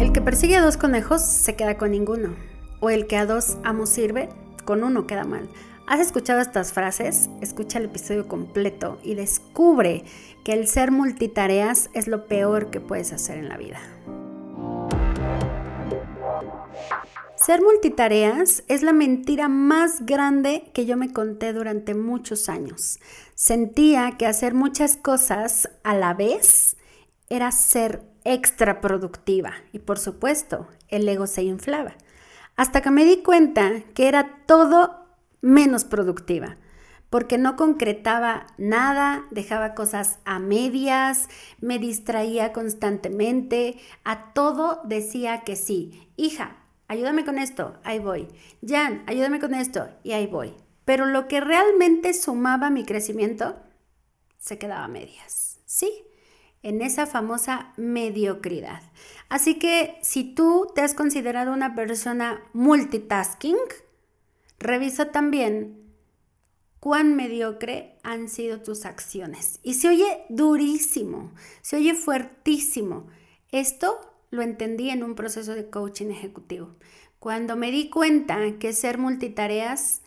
El que persigue a dos conejos se queda con ninguno. O el que a dos amos sirve, con uno queda mal. ¿Has escuchado estas frases? Escucha el episodio completo y descubre que el ser multitareas es lo peor que puedes hacer en la vida. Ser multitareas es la mentira más grande que yo me conté durante muchos años. Sentía que hacer muchas cosas a la vez era ser extra productiva y por supuesto el ego se inflaba. Hasta que me di cuenta que era todo menos productiva porque no concretaba nada, dejaba cosas a medias, me distraía constantemente, a todo decía que sí. Hija, ayúdame con esto, ahí voy. Jan, ayúdame con esto, y ahí voy. Pero lo que realmente sumaba mi crecimiento se quedaba a medias. Sí, en esa famosa mediocridad. Así que si tú te has considerado una persona multitasking, revisa también cuán mediocre han sido tus acciones. Y se oye durísimo, se oye fuertísimo. Esto lo entendí en un proceso de coaching ejecutivo. Cuando me di cuenta que ser multitareas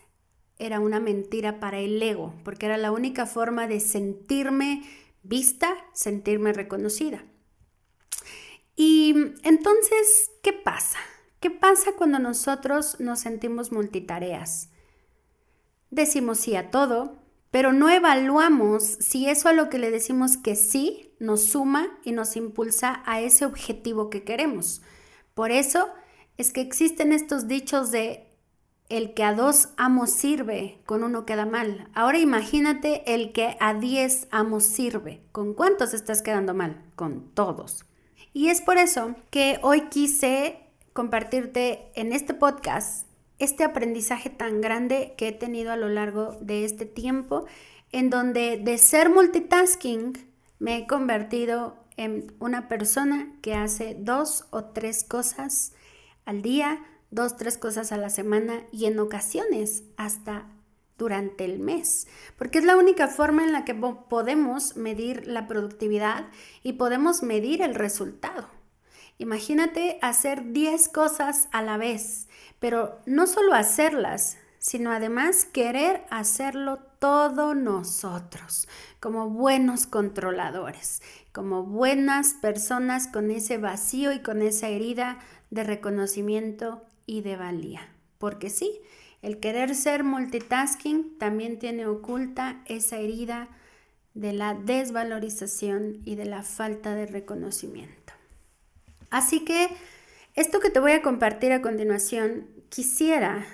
era una mentira para el ego, porque era la única forma de sentirme vista, sentirme reconocida. Y entonces, ¿qué pasa? ¿Qué pasa cuando nosotros nos sentimos multitareas? Decimos sí a todo, pero no evaluamos si eso a lo que le decimos que sí nos suma y nos impulsa a ese objetivo que queremos. Por eso es que existen estos dichos de el que a dos amos sirve, con uno queda mal. Ahora imagínate el que a diez amos sirve. ¿Con cuántos estás quedando mal? Con todos. Y es por eso que hoy quise compartirte en este podcast este aprendizaje tan grande que he tenido a lo largo de este tiempo, en donde de ser multitasking me he convertido en una persona que hace dos o tres cosas al día, dos, tres cosas a la semana y en ocasiones hasta durante el mes, porque es la única forma en la que podemos medir la productividad y podemos medir el resultado. Imagínate hacer 10 cosas a la vez, pero no solo hacerlas, sino además querer hacerlo todo nosotros, como buenos controladores, como buenas personas con ese vacío y con esa herida de reconocimiento y de valía. Porque sí, el querer ser multitasking también tiene oculta esa herida de la desvalorización y de la falta de reconocimiento. Así que esto que te voy a compartir a continuación, quisiera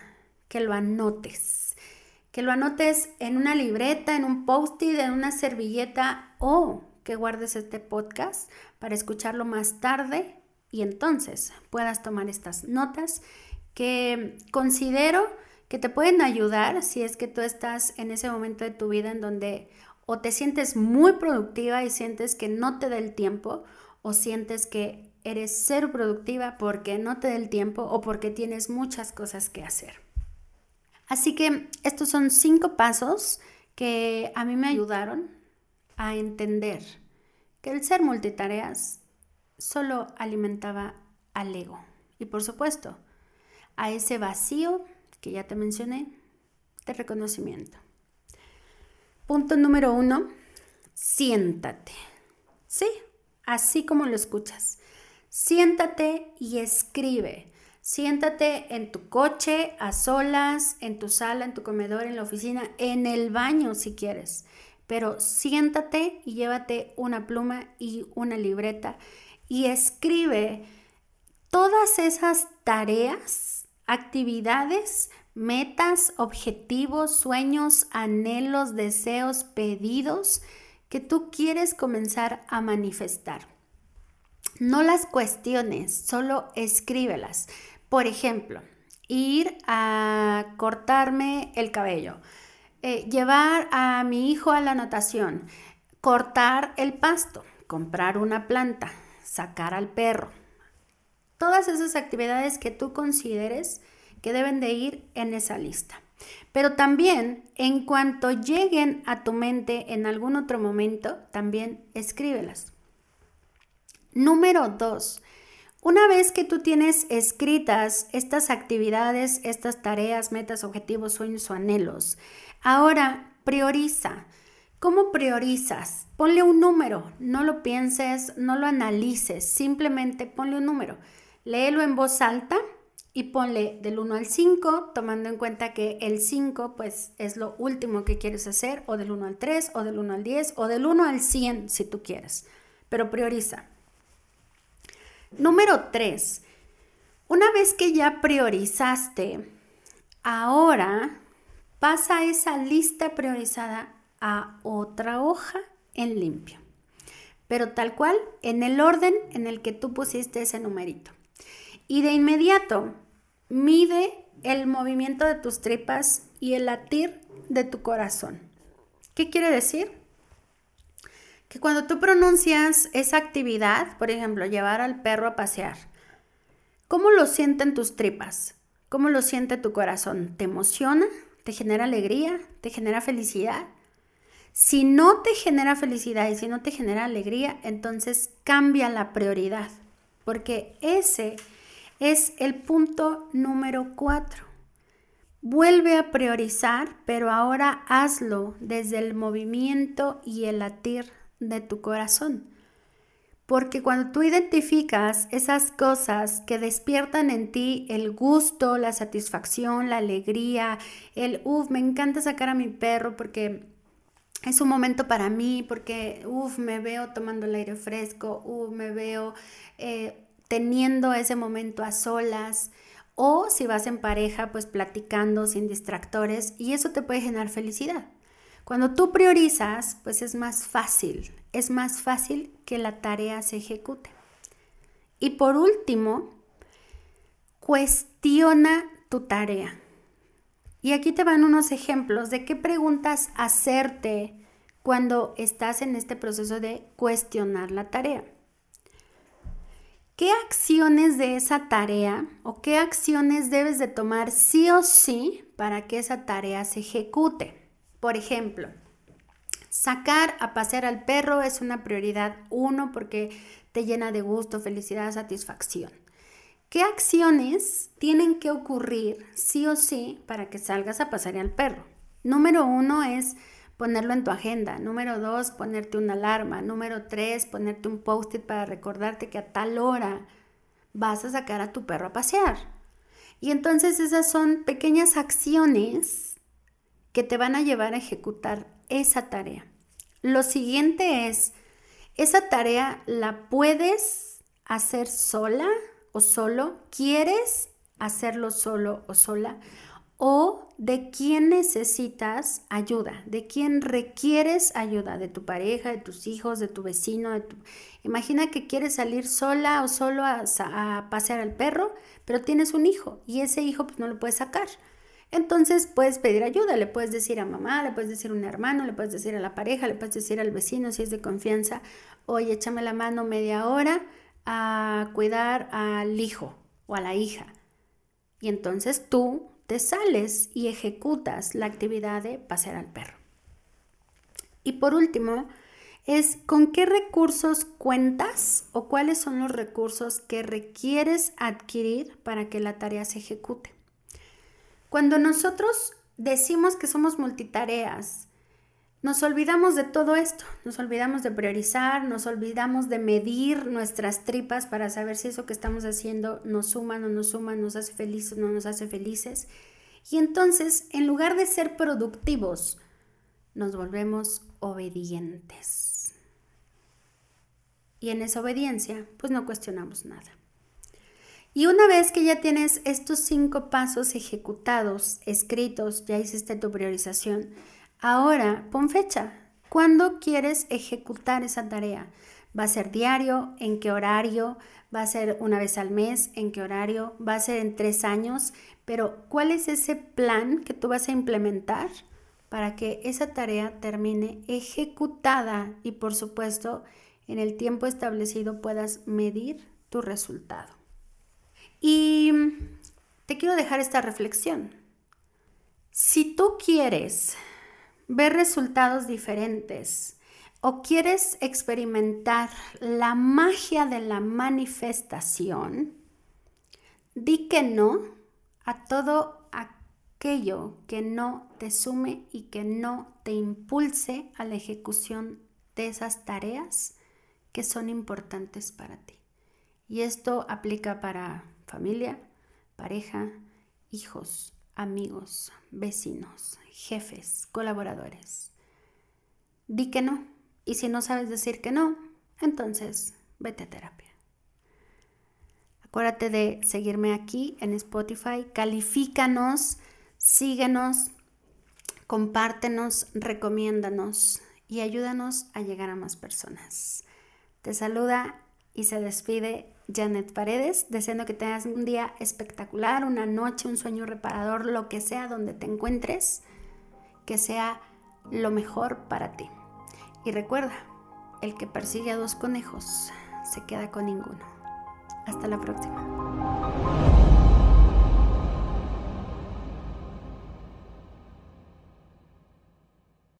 que lo anotes, que lo anotes en una libreta, en un post-it, en una servilleta o que guardes este podcast para escucharlo más tarde y entonces puedas tomar estas notas que considero que te pueden ayudar si es que tú estás en ese momento de tu vida en donde o te sientes muy productiva y sientes que no te da el tiempo o sientes que eres ser productiva porque no te da el tiempo o porque tienes muchas cosas que hacer. Así que estos son cinco pasos que a mí me ayudaron a entender que el ser multitareas solo alimentaba al ego. Y por supuesto, a ese vacío que ya te mencioné de reconocimiento. Punto número uno, siéntate. Sí, así como lo escuchas. Siéntate y escribe. Siéntate en tu coche, a solas, en tu sala, en tu comedor, en la oficina, en el baño si quieres. Pero siéntate y llévate una pluma y una libreta y escribe todas esas tareas, actividades, metas, objetivos, sueños, anhelos, deseos, pedidos que tú quieres comenzar a manifestar. No las cuestiones, solo escríbelas. Por ejemplo, ir a cortarme el cabello, eh, llevar a mi hijo a la natación, cortar el pasto, comprar una planta, sacar al perro. Todas esas actividades que tú consideres que deben de ir en esa lista. Pero también, en cuanto lleguen a tu mente en algún otro momento, también escríbelas. Número dos, Una vez que tú tienes escritas estas actividades, estas tareas, metas, objetivos, sueños o anhelos, ahora prioriza. ¿Cómo priorizas? Ponle un número, no lo pienses, no lo analices, simplemente ponle un número. Léelo en voz alta y ponle del 1 al 5, tomando en cuenta que el 5 pues es lo último que quieres hacer, o del 1 al 3, o del 1 al 10, o del 1 al 100 si tú quieres, pero prioriza. Número 3. Una vez que ya priorizaste, ahora pasa esa lista priorizada a otra hoja en limpio, pero tal cual en el orden en el que tú pusiste ese numerito. Y de inmediato mide el movimiento de tus tripas y el latir de tu corazón. ¿Qué quiere decir? que cuando tú pronuncias esa actividad, por ejemplo, llevar al perro a pasear, ¿cómo lo sienten tus tripas? ¿Cómo lo siente tu corazón? ¿Te emociona? ¿Te genera alegría? ¿Te genera felicidad? Si no te genera felicidad y si no te genera alegría, entonces cambia la prioridad, porque ese es el punto número cuatro. Vuelve a priorizar, pero ahora hazlo desde el movimiento y el latir de tu corazón. Porque cuando tú identificas esas cosas que despiertan en ti el gusto, la satisfacción, la alegría, el, uff, me encanta sacar a mi perro porque es un momento para mí, porque, uff, me veo tomando el aire fresco, uff, me veo eh, teniendo ese momento a solas. O si vas en pareja, pues platicando sin distractores y eso te puede generar felicidad. Cuando tú priorizas, pues es más fácil, es más fácil que la tarea se ejecute. Y por último, cuestiona tu tarea. Y aquí te van unos ejemplos de qué preguntas hacerte cuando estás en este proceso de cuestionar la tarea. ¿Qué acciones de esa tarea o qué acciones debes de tomar sí o sí para que esa tarea se ejecute? Por ejemplo, sacar a pasear al perro es una prioridad uno porque te llena de gusto, felicidad, satisfacción. ¿Qué acciones tienen que ocurrir sí o sí para que salgas a pasear al perro? Número uno es ponerlo en tu agenda. Número dos, ponerte una alarma. Número tres, ponerte un post-it para recordarte que a tal hora vas a sacar a tu perro a pasear. Y entonces esas son pequeñas acciones que te van a llevar a ejecutar esa tarea. Lo siguiente es, esa tarea la puedes hacer sola o solo, quieres hacerlo solo o sola, o de quién necesitas ayuda, de quién requieres ayuda, de tu pareja, de tus hijos, de tu vecino. Imagina que quieres salir sola o solo a, a, pasear al perro, pero tienes un hijo y ese hijo pues, no lo puedes sacar. Entonces puedes pedir ayuda, le puedes decir a mamá, le puedes decir a un hermano, le puedes decir a la pareja, le puedes decir al vecino si es de confianza, oye, échame la mano media hora a cuidar al hijo o a la hija. Y entonces tú te sales y ejecutas la actividad de pasear al perro. Y por último, es con qué recursos cuentas o cuáles son los recursos que requieres adquirir para que la tarea se ejecute. Cuando nosotros decimos que somos multitareas, nos olvidamos de todo esto, nos olvidamos de priorizar, nos olvidamos de medir nuestras tripas para saber si eso que estamos haciendo nos suma, no nos suma, nos hace felices, o no nos hace felices. Y entonces, en lugar de ser productivos, nos volvemos obedientes. Y en esa obediencia, pues no cuestionamos nada. Y una vez que ya tienes estos cinco pasos ejecutados, escritos, ya hiciste tu priorización, ahora pon fecha. ¿Cuándo quieres ejecutar esa tarea? ¿Va a ser diario? ¿En qué horario? ¿Va a ser una vez al mes? ¿En qué horario? ¿Va a ser en tres años? Pero ¿cuál es ese plan que tú vas a implementar para que esa tarea termine ejecutada y por supuesto en el tiempo establecido puedas medir tu resultado? Y te quiero dejar esta reflexión. Si tú quieres ver resultados diferentes o quieres experimentar la magia de la manifestación, di que no a todo aquello que no te sume y que no te impulse a la ejecución de esas tareas que son importantes para ti. Y esto aplica para familia, pareja, hijos, amigos, vecinos, jefes, colaboradores. Di que no. Y si no sabes decir que no, entonces vete a terapia. Acuérdate de seguirme aquí en Spotify, califícanos, síguenos, compártenos, recomiéndanos y ayúdanos a llegar a más personas. Te saluda y se despide Janet Paredes, deseando que tengas un día espectacular, una noche, un sueño reparador, lo que sea donde te encuentres, que sea lo mejor para ti. Y recuerda, el que persigue a dos conejos se queda con ninguno. Hasta la próxima.